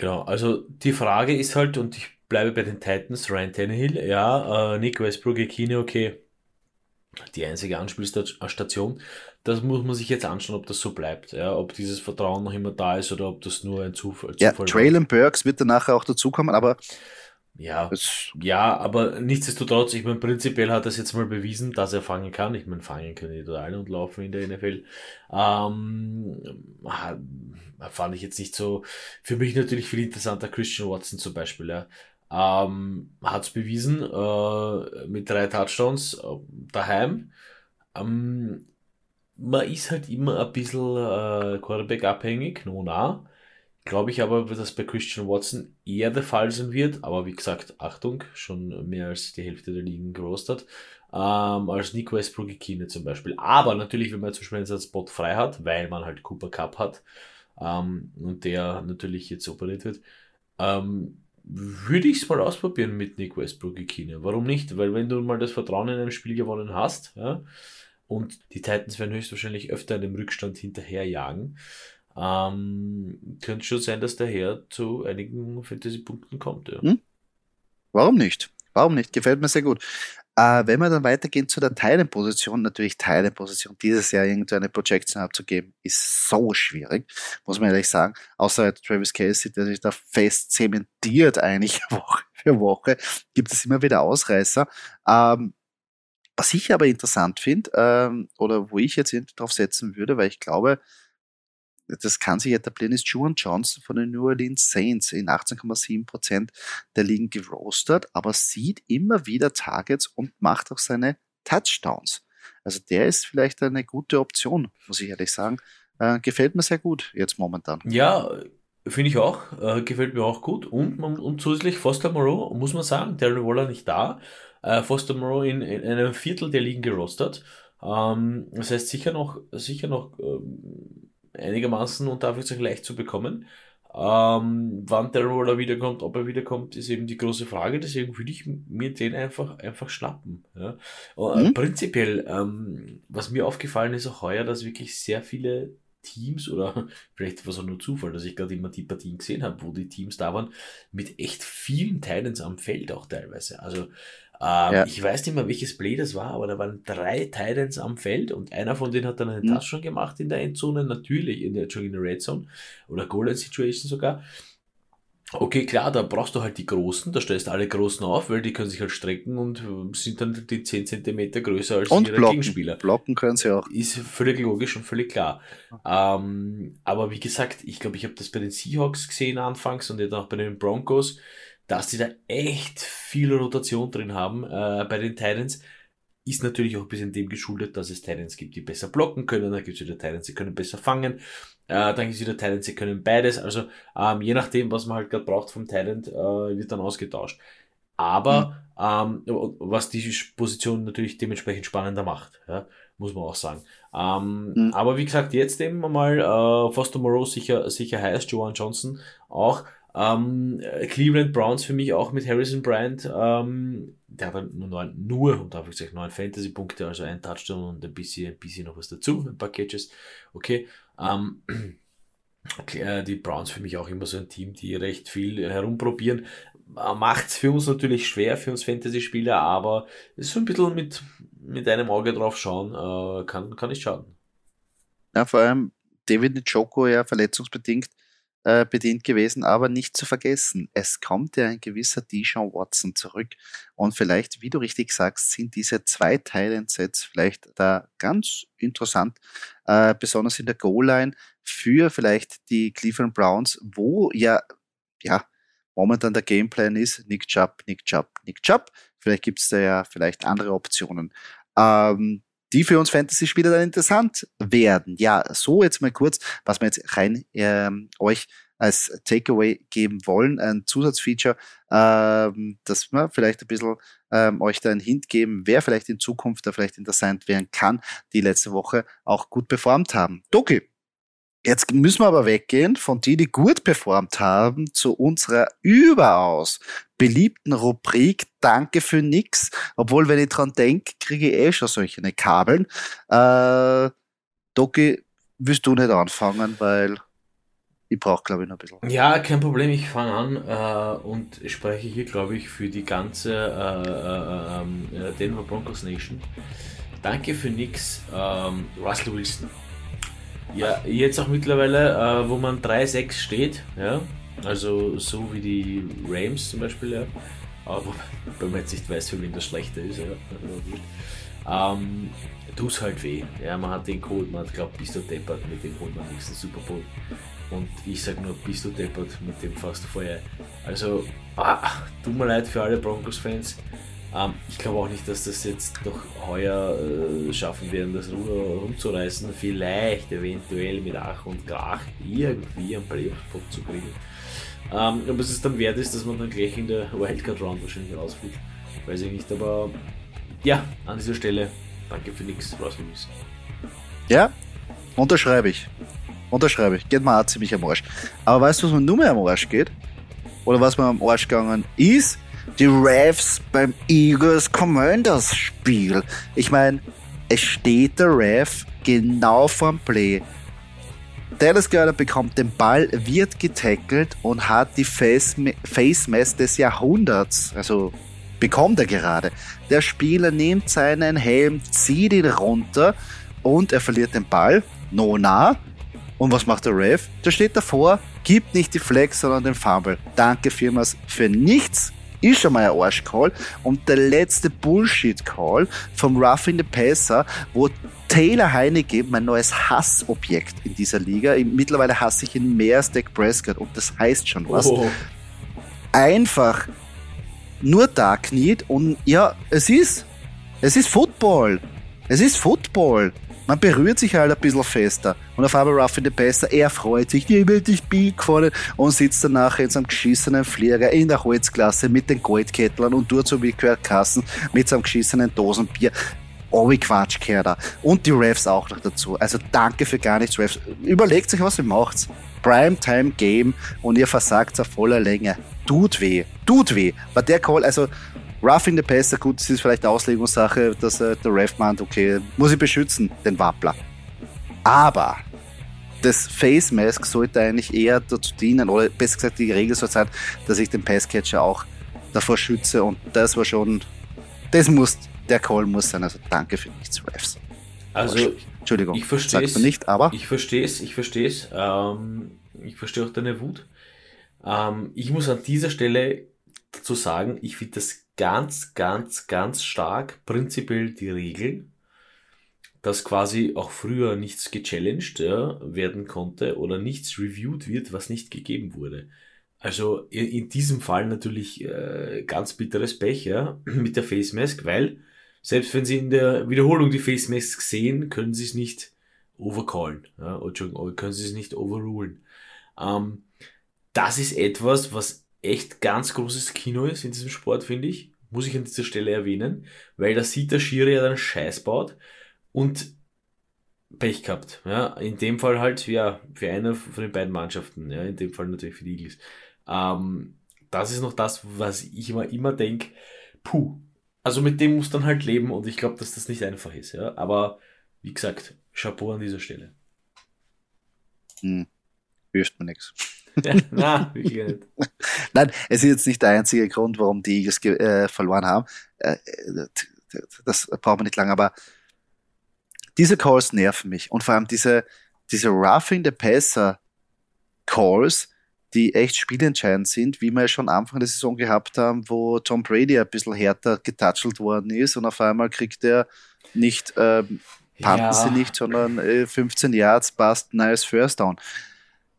Genau, also die Frage ist halt, und ich bleibe bei den Titans, Ryan Tannehill, ja, äh, Nick Westbrook, Ekine, okay, die einzige Anspielstation. Das muss man sich jetzt anschauen, ob das so bleibt. Ja, ob dieses Vertrauen noch immer da ist oder ob das nur ein Zufall, ist. Ja, Traylon Burks wird dann nachher auch dazukommen, aber ja, ja, aber nichtsdestotrotz, ich meine, prinzipiell hat er es jetzt mal bewiesen, dass er fangen kann. Ich meine, fangen können die alle und laufen in der NFL. Ähm, fand ich jetzt nicht so. Für mich natürlich viel interessanter Christian Watson zum Beispiel. Ja. Ähm, hat es bewiesen äh, mit drei Touchdowns äh, daheim. Ähm, man ist halt immer ein bisschen äh, Quarterback abhängig, no nah. Glaube ich aber, dass bei Christian Watson eher der Fall sein wird. Aber wie gesagt, Achtung, schon mehr als die Hälfte der Ligen gerostet. Ähm, als Nick Westbrook Kine zum Beispiel. Aber natürlich, wenn man zum Beispiel einen Spot frei hat, weil man halt Cooper Cup hat ähm, und der natürlich jetzt operiert wird, ähm, würde ich es mal ausprobieren mit Nick Westbrook. Warum nicht? Weil wenn du mal das Vertrauen in einem Spiel gewonnen hast, ja, und die Titans werden höchstwahrscheinlich öfter in dem Rückstand hinterherjagen, ähm, könnte schon sein, dass der Herr zu einigen Fantasy-Punkten kommt. Ja. Hm? Warum nicht? Warum nicht? Gefällt mir sehr gut. Äh, wenn wir dann weitergehen zu der Teilenposition, natürlich Teilenposition dieses Jahr irgendeine Projection abzugeben, ist so schwierig, muss man ehrlich sagen. Außer Travis Casey, der sich da fest zementiert eigentlich Woche für Woche, gibt es immer wieder Ausreißer. Ähm, was ich aber interessant finde, ähm, oder wo ich jetzt drauf setzen würde, weil ich glaube, das kann sich etablieren, ist Juan Johnson von den New Orleans Saints in 18,7 Prozent der Ligen gerostet, aber sieht immer wieder Targets und macht auch seine Touchdowns. Also der ist vielleicht eine gute Option, muss ich ehrlich sagen. Äh, gefällt mir sehr gut jetzt momentan. Ja, finde ich auch. Äh, gefällt mir auch gut. Und, und zusätzlich Foster Moreau, muss man sagen, Darren Waller nicht da. Äh, Foster Moreau in, in, einem Viertel der Ligen gerostet. Ähm, das heißt sicher noch, sicher noch ähm, einigermaßen unter Anführungszeichen leicht zu bekommen. Ähm, wann der Roller wiederkommt, ob er wiederkommt, ist eben die große Frage. Deswegen würde ich mir den einfach, einfach schnappen. Ja. Äh, mhm. Prinzipiell, ähm, was mir aufgefallen ist auch heuer, dass wirklich sehr viele Teams oder vielleicht war es auch nur Zufall, dass ich gerade immer die Partien gesehen habe, wo die Teams da waren, mit echt vielen Titans am Feld auch teilweise. Also ähm, ja. Ich weiß nicht mehr, welches Play das war, aber da waren drei Titans am Feld und einer von denen hat dann eine mhm. Touchdown gemacht in der Endzone, natürlich in der, in der Red Zone oder Golden Situation sogar. Okay, klar, da brauchst du halt die Großen, da stellst du alle Großen auf, weil die können sich halt strecken und äh, sind dann die 10 cm größer als und ihre blocken. Gegenspieler. Blocken können sie auch. Ist völlig logisch und völlig klar. Ähm, aber wie gesagt, ich glaube, ich habe das bei den Seahawks gesehen anfangs und jetzt auch bei den Broncos dass die da echt viel Rotation drin haben äh, bei den Titans. Ist natürlich auch ein bisschen dem geschuldet, dass es Titans gibt, die besser blocken können. Dann gibt es wieder Titans, die können besser fangen. Äh, dann gibt es wieder Titans, die können beides. Also ähm, je nachdem, was man halt gerade braucht vom Titan, äh, wird dann ausgetauscht. Aber mhm. ähm, was die Position natürlich dementsprechend spannender macht, ja, muss man auch sagen. Ähm, mhm. Aber wie gesagt, jetzt eben mal äh, Foster Moreau sicher, sicher heißt, Joan Johnson auch. Ähm, Cleveland Browns für mich auch mit Harrison Bryant. Ähm, der hat nur neun, nur, und darf ich sagen, neun Fantasy-Punkte, also ein Touchdown und ein bisschen, ein bisschen noch was dazu, ein paar Catches. Okay. Ähm, äh, die Browns für mich auch immer so ein Team, die recht viel herumprobieren. Äh, Macht es für uns natürlich schwer, für uns Fantasy-Spieler, aber so ein bisschen mit, mit einem Auge drauf schauen, äh, kann, kann nicht schaden. Ja, vor allem David Njoku ja verletzungsbedingt äh, bedient gewesen, aber nicht zu vergessen, es kommt ja ein gewisser Deshaun Watson zurück und vielleicht, wie du richtig sagst, sind diese zwei Teilen-Sets vielleicht da ganz interessant, äh, besonders in der Goal-Line für vielleicht die Cleveland Browns, wo ja, ja, momentan der Gameplan ist, Nick Chubb, Nick Chubb, Nick Chubb. Vielleicht gibt es da ja vielleicht andere Optionen. Ähm, die für uns Fantasy-Spieler dann interessant werden. Ja, so jetzt mal kurz, was wir jetzt rein ähm, euch als Takeaway geben wollen, ein Zusatzfeature, ähm, dass wir vielleicht ein bisschen ähm, euch da einen Hint geben, wer vielleicht in Zukunft da vielleicht interessant werden kann, die letzte Woche auch gut performt haben. Doki, Jetzt müssen wir aber weggehen von die, die gut performt haben, zu unserer überaus beliebten Rubrik Danke für nix. Obwohl, wenn ich dran denke, kriege ich eh schon solche Kabeln. Äh, Doki, willst du nicht anfangen, weil ich brauche, glaube ich, noch ein bisschen. Ja, kein Problem, ich fange an äh, und spreche hier, glaube ich, für die ganze äh, äh, ähm, äh Denver Broncos Nation danke für nix, ähm, Russell Wilson. Ja, jetzt auch mittlerweile, äh, wo man 3-6 steht, ja, also so wie die Rams zum Beispiel, ja, aber wenn man jetzt nicht weiß, für wen das schlechter ist, ja, ähm, tut halt weh. Ja, man hat den Code, man hat glaubt, bist du deppert, mit dem holt man nächsten Super Bowl. Und ich sag nur, bist du deppert mit dem fast vorher. Also, ah, tut mir leid für alle Broncos-Fans. Ähm, ich glaube auch nicht, dass das jetzt doch heuer äh, schaffen werden, das Ruder rumzureißen. Vielleicht eventuell mit Ach und Krach irgendwie einen Playoff-Spot zu kriegen. Ähm, ob es dann wert ist, dass man dann gleich in der Wildcard-Round wahrscheinlich rausfliegt. Weiß ich nicht, aber ja, an dieser Stelle danke für nichts, Russell Wilson. Ja, unterschreibe ich. Unterschreibe ich. Geht auch ziemlich am Arsch. Aber weißt du, was mir nur mehr am Arsch geht? Oder was mir am Arsch gegangen ist? Die Refs beim Eagles Commanders Spiel. Ich meine, es steht der Ref genau vorm Play. Dallas Goddard bekommt den Ball, wird getackelt und hat die Face, Face Mess des Jahrhunderts. Also bekommt er gerade. Der Spieler nimmt seinen Helm, zieht ihn runter und er verliert den Ball. No nah. Und was macht der Ref? Der steht davor, gibt nicht die Flex, sondern den Fumble. Danke Firmas für nichts. Ist schon mal ein Arschcall. Und der letzte Bullshit-Call vom Ruffin the Passer, wo Taylor Heineke, mein neues Hassobjekt in dieser Liga, mittlerweile hasse ich ihn mehr als Dak Prescott und das heißt schon was, oh. einfach nur da kniet und ja, es ist, es ist Football. Es ist Football man berührt sich halt ein bisschen fester. Und auf einmal Ruffin the Besser, er freut sich, die will dich Bieg gefallen und sitzt dann nachher in seinem geschissenen Flieger in der Holzklasse mit den Goldkettlern und tut so wie Kassen mit seinem geschissenen Dosenbier. Oh, wie Quatsch, da. Und die Refs auch noch dazu. Also danke für gar nichts, Refs. Überlegt euch, was ihr macht. Primetime Game und ihr versagt auf voller Länge. Tut weh. Tut weh. War der Call, also Roughing the Passer, gut, das ist vielleicht Auslegungssache, dass äh, der Ref meint, okay, muss ich beschützen, den Wappler. Aber das Face Mask sollte eigentlich eher dazu dienen, oder besser gesagt, die Regel soll sein, dass ich den Passcatcher auch davor schütze und das war schon, das muss, der Call muss sein, also danke für nichts, Refs. Also, Entschuldigung, ich verstehe es nicht, aber. Ich verstehe es, ich verstehe es, ähm, ich verstehe auch deine Wut. Ähm, ich muss an dieser Stelle dazu sagen, ich finde das ganz, ganz, ganz stark prinzipiell die Regel, dass quasi auch früher nichts gechallenged ja, werden konnte oder nichts reviewed wird, was nicht gegeben wurde. Also in, diesem Fall natürlich äh, ganz bitteres Pech ja, mit der Face Mask, weil selbst wenn Sie in der Wiederholung die Face Mask sehen, können Sie es nicht overcallen. Ja, oder können Sie es nicht overrulen. Ähm, das ist etwas, was echt ganz großes Kino ist in diesem Sport, finde ich. Muss ich an dieser Stelle erwähnen, weil da sieht der Schiri ja dann Scheiß baut und Pech gehabt. Ja, in dem Fall halt, ja, für eine von den beiden Mannschaften, ja, in dem Fall natürlich für die Eagles. Ähm, das ist noch das, was ich immer, immer denke, puh, also mit dem muss dann halt leben und ich glaube, dass das nicht einfach ist, ja. Aber wie gesagt, Chapeau an dieser Stelle. Hm. Hörst mir nichts. Ja, na. Nein, es ist jetzt nicht der einzige Grund, warum die Eagles äh, verloren haben. Äh, das braucht man nicht lange, aber diese Calls nerven mich. Und vor allem diese, diese Roughing the Passer Calls, die echt spielentscheidend sind, wie wir schon Anfang der Saison gehabt haben, wo Tom Brady ein bisschen härter getatschelt worden ist und auf einmal kriegt er nicht, ähm, panten ja. sie nicht, sondern äh, 15 Yards, passt, nice First Down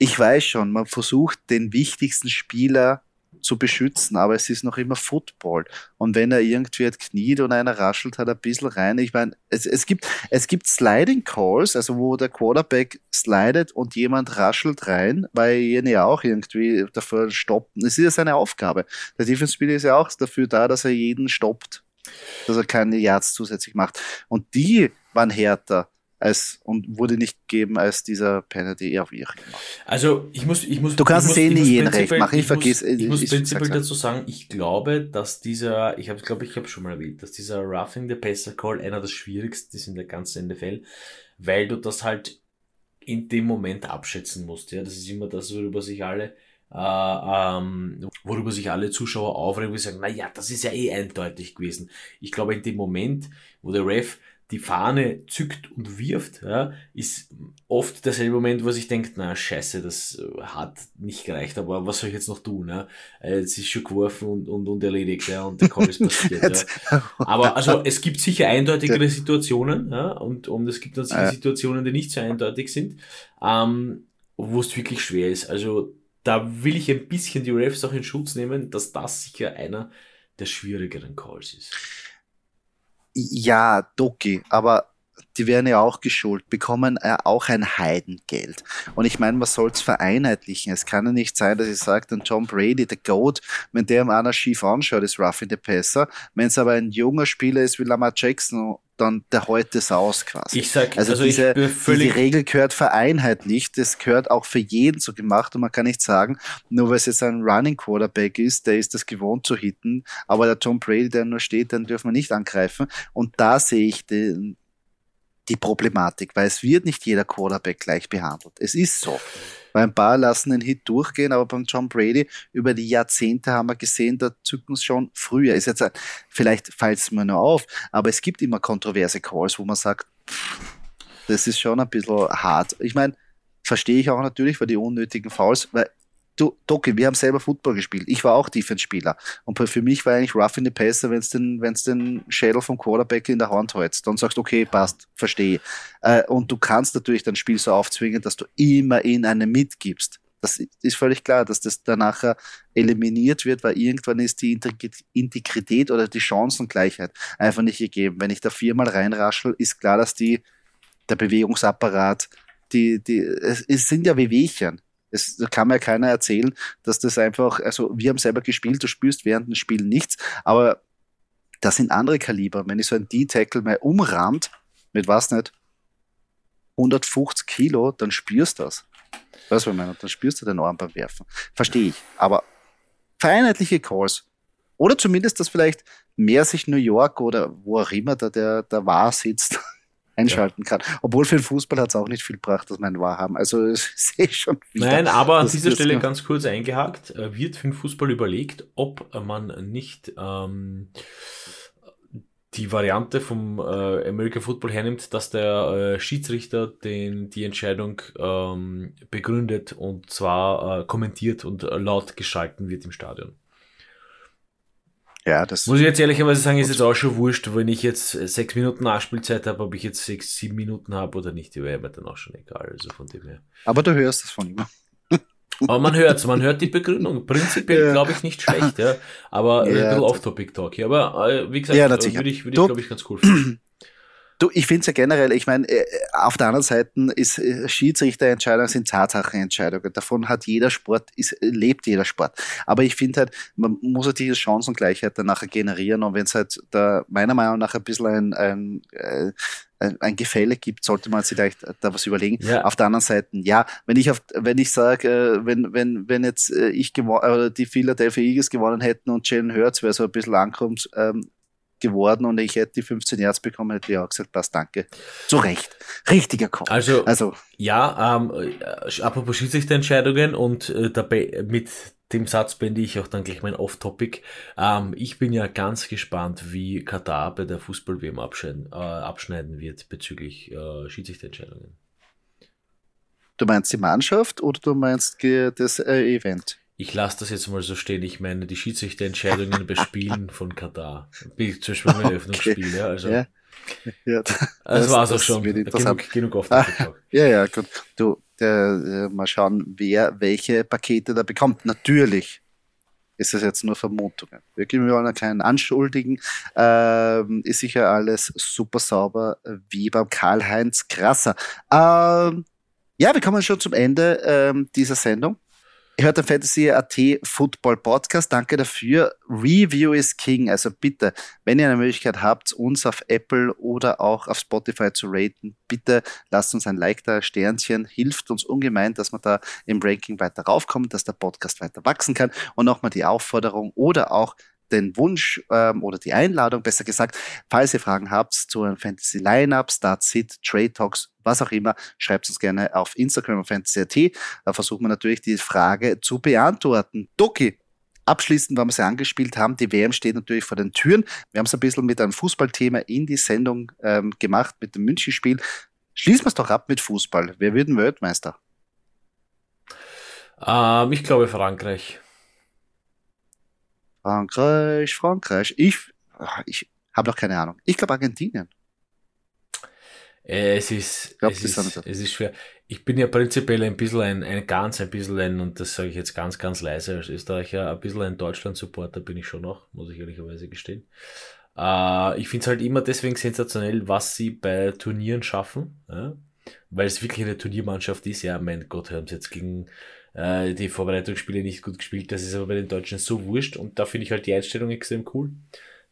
ich weiß schon, man versucht den wichtigsten Spieler zu beschützen, aber es ist noch immer Football. Und wenn er irgendwie hat kniet und einer raschelt, hat er ein bisschen rein. Ich meine, es, es, gibt, es gibt Sliding Calls, also wo der Quarterback slidet und jemand raschelt rein, weil jene ja auch irgendwie dafür stoppen. Es ist ja seine Aufgabe. Der Defense-Spieler ist ja auch dafür da, dass er jeden stoppt, dass er keine Yards zusätzlich macht. Und die waren härter als und wurde nicht gegeben als dieser Penalty, wie auch immer. Also ich muss, ich muss. Du kannst es eh nie jeden recht machen. Ich, ich vergiss. Muss, ich, muss prinzipiell dazu sagen, ich glaube, dass dieser, ich habe, glaube ich, habe schon mal erwähnt, dass dieser Roughing the Passer Call einer der schwierigsten ist in der ganzen NFL, weil du das halt in dem Moment abschätzen musst. Ja, das ist immer das, worüber sich alle äh, ähm, worüber sich alle Zuschauer aufregen und sagen, na ja, das ist ja eh eindeutig gewesen. Ich glaube, in dem Moment, wo der Ref die Fahne zückt und wirft, ja, ist oft derselbe Moment, wo sich denkt, na scheiße, das äh, hat nicht gereicht, aber was soll ich jetzt noch tun? Ja? Es ist schon geworfen und, und, und erledigt, ja, und der Call ist passiert. ja. Aber also es gibt sicher eindeutigere Situationen, ja, und, und es gibt dann sicher Situationen, die nicht so eindeutig sind, ähm, wo es wirklich schwer ist. Also da will ich ein bisschen die Refs auch in Schutz nehmen, dass das sicher einer der schwierigeren Calls ist. Ja, Doki, aber die werden ja auch geschult, bekommen ja auch ein Heidengeld. Und ich meine, man soll es vereinheitlichen. Es kann ja nicht sein, dass ich sage, dann John Brady, der Goat, wenn der einer schief anschaut, ist Ruff in the Passer. Wenn es aber ein junger Spieler ist wie Lamar Jackson, dann der heute es aus quasi. Ich sag, also, also diese, diese Regel gehört vereinheitlicht. Das gehört auch für jeden so gemacht und man kann nicht sagen, nur weil es jetzt ein Running Quarterback ist, der ist das gewohnt zu hitten, aber der Tom Brady, der nur steht, dann dürfen wir nicht angreifen. Und da sehe ich den, die Problematik, weil es wird nicht jeder Quarterback gleich behandelt. Es ist so. Weil ein paar lassen den Hit durchgehen, aber beim John Brady über die Jahrzehnte haben wir gesehen, da zücken es schon früher. Ist jetzt, vielleicht fällt es mir nur auf, aber es gibt immer kontroverse Calls, wo man sagt, das ist schon ein bisschen hart. Ich meine, verstehe ich auch natürlich, weil die unnötigen Fouls, weil du, Doki, wir haben selber Football gespielt. Ich war auch Defense-Spieler. Und für mich war eigentlich rough in the passer, wenn es den, wenn's den Schädel vom Quarterback in der Hand hältst. Dann sagst du, okay, passt, verstehe. Äh, und du kannst natürlich dein Spiel so aufzwingen, dass du immer in eine mitgibst. Das ist völlig klar, dass das dann nachher eliminiert wird, weil irgendwann ist die Integrität oder die Chancengleichheit einfach nicht gegeben. Wenn ich da viermal reinraschel, ist klar, dass die, der Bewegungsapparat, die, die, es, es sind ja Wehwehchen. Es kann mir keiner erzählen, dass das einfach, also wir haben selber gespielt, du spürst während dem Spiel nichts, aber das sind andere Kaliber. Wenn ich so ein D-Tackle mal umrahmt, mit was nicht, 150 Kilo, dann spürst du das. Weißt du, meine? Dann spürst du den Arm beim Werfen. Verstehe ich. Aber vereinheitliche Calls. Oder zumindest, dass vielleicht mehr sich New York oder wo auch immer da der, der War sitzt, einschalten kann. Obwohl für den Fußball hat es auch nicht viel gebracht, dass wir ein Wahr haben. Also sehe ich schon wieder. Nein, aber an dieser Stelle ganz kurz eingehakt, äh, wird für den Fußball überlegt, ob man nicht ähm, die Variante vom äh, American Football hernimmt, dass der äh, Schiedsrichter den, die Entscheidung ähm, begründet und zwar äh, kommentiert und laut geschalten wird im Stadion. Ja, das Muss ich jetzt ehrlicherweise sagen, ist jetzt auch schon wurscht, wenn ich jetzt sechs Minuten Nachspielzeit habe, ob ich jetzt sechs, sieben Minuten habe oder nicht, die wäre mir dann auch schon egal. Also von dem her. Aber du hörst es von ihm. Aber man hört man hört die Begründung. Prinzipiell ja. glaube ich nicht schlecht, ja. Aber ja, ein bisschen Off-Topic-Talk. Aber äh, wie gesagt, ja, würde ich, würd ich glaube ich, ganz cool finden. Du, ich finde es ja generell, ich meine, äh, auf der anderen Seite ist äh, Schiedsrichterentscheidungen sind Tatsachenentscheidungen. Davon hat jeder Sport, ist, lebt jeder Sport. Aber ich finde halt, man muss halt diese Chancengleichheit dann nachher generieren und wenn es halt da meiner Meinung nach ein bisschen ein, ein, äh, ein, ein Gefälle gibt, sollte man sich vielleicht da was überlegen. Ja. Auf der anderen Seite, ja, wenn ich auf, wenn ich sage, wenn, wenn, wenn jetzt ich gewonnen, oder die Philadelphia Eagles gewonnen hätten und Jalen Hurts wäre so ein bisschen ankommt, ähm, geworden und ich hätte die 15 Yards bekommen, hätte ich auch gesagt, passt, danke. Zu Recht. Richtiger Kopf. Also, also ja, ähm, äh, apropos Schiedsrichterentscheidungen und äh, dabei mit dem Satz beende ich auch dann gleich mein Off-Topic. Ähm, ich bin ja ganz gespannt, wie Katar bei der Fußball-WM abschneiden, äh, abschneiden wird bezüglich äh, Schiedsrichterentscheidungen. Du meinst die Mannschaft oder du meinst das äh, Event? Ich lasse das jetzt mal so stehen. Ich meine, die Schiedsrichterentscheidungen bei Spielen von Katar. Zum Beispiel beim Eröffnungsspiel, okay. ja. Also, ja. Ja, das, das war's auch schon. Genug, genug auf ah, Ja, ja, gut. Du, der, äh, mal schauen, wer welche Pakete da bekommt. Natürlich ist das jetzt nur Vermutungen. Wirklich, wir wollen keinen anschuldigen. Ähm, ist sicher alles super sauber, wie beim Karl-Heinz Krasser. Ähm, ja, wir kommen schon zum Ende ähm, dieser Sendung. Ihr hört den Fantasy.at Football Podcast. Danke dafür. Review is King. Also bitte, wenn ihr eine Möglichkeit habt, uns auf Apple oder auch auf Spotify zu raten, bitte lasst uns ein Like da, Sternchen. Hilft uns ungemein, dass wir da im Ranking weiter raufkommen, dass der Podcast weiter wachsen kann. Und nochmal die Aufforderung oder auch den Wunsch ähm, oder die Einladung, besser gesagt, falls ihr Fragen habt zu einem Fantasy Lineup, Start Sit, Trade Talks, was auch immer, schreibt uns gerne auf Instagram und Fantasy.at. Da versuchen wir natürlich die Frage zu beantworten. Doki, abschließend, weil wir sie angespielt haben, die WM steht natürlich vor den Türen. Wir haben es ein bisschen mit einem Fußballthema in die Sendung ähm, gemacht, mit dem Münchenspiel. Schließen wir es doch ab mit Fußball. Wer wird denn Weltmeister? Ähm, ich glaube Frankreich. Frankreich, Frankreich. Ich, ich habe noch keine Ahnung. Ich glaube Argentinien. Es ist, glaub, es, ist, es ist schwer. Ich bin ja prinzipiell ein bisschen ein, ein ganz ein bisschen ein, und das sage ich jetzt ganz, ganz leise als Österreicher, ein bisschen ein Deutschland-Supporter bin ich schon noch, muss ich ehrlicherweise gestehen. Äh, ich finde es halt immer deswegen sensationell, was sie bei Turnieren schaffen, ja? Weil es wirklich eine Turniermannschaft ist. Ja, mein Gott, haben sie jetzt gegen äh, die Vorbereitungsspiele nicht gut gespielt, das ist aber bei den Deutschen so wurscht und da finde ich halt die Einstellung extrem cool.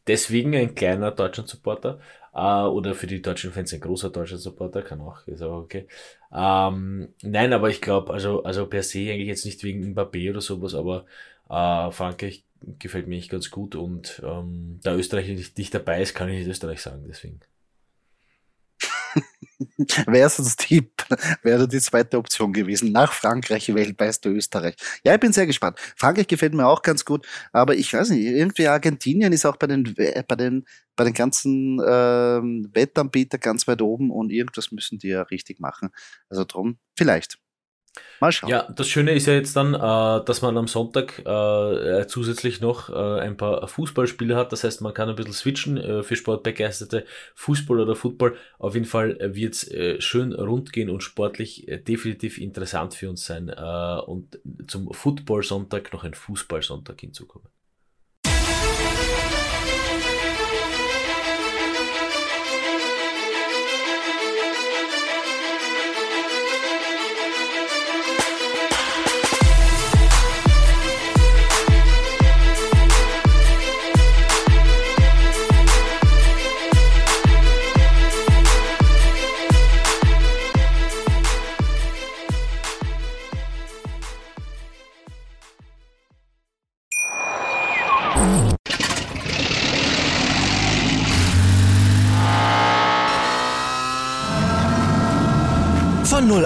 Deswegen ein kleiner Deutschland-Supporter. Uh, oder für die deutschen Fans ein großer deutscher Supporter, kann auch, ist auch okay. Ähm, nein, aber ich glaube, also, also per se eigentlich jetzt nicht wegen Mbappé oder sowas, aber äh, Frankreich gefällt mir nicht ganz gut und ähm, da Österreich nicht, nicht dabei ist, kann ich nicht Österreich sagen, deswegen. Wäre sonst die, wäre die zweite Option gewesen. Nach Frankreich Weltmeister Österreich. Ja, ich bin sehr gespannt. Frankreich gefällt mir auch ganz gut, aber ich weiß nicht, irgendwie Argentinien ist auch bei den, bei den, bei den ganzen ähm, Wettanbietern ganz weit oben und irgendwas müssen die ja richtig machen. Also drum, vielleicht. Mal schauen. Ja, das Schöne ist ja jetzt dann, äh, dass man am Sonntag äh, zusätzlich noch äh, ein paar Fußballspiele hat. Das heißt, man kann ein bisschen switchen äh, für Sportbegeisterte. Fußball oder Football. Auf jeden Fall wird es äh, schön rund gehen und sportlich äh, definitiv interessant für uns sein. und zum Football-Sonntag noch ein Fußball-Sonntag hinzukommen.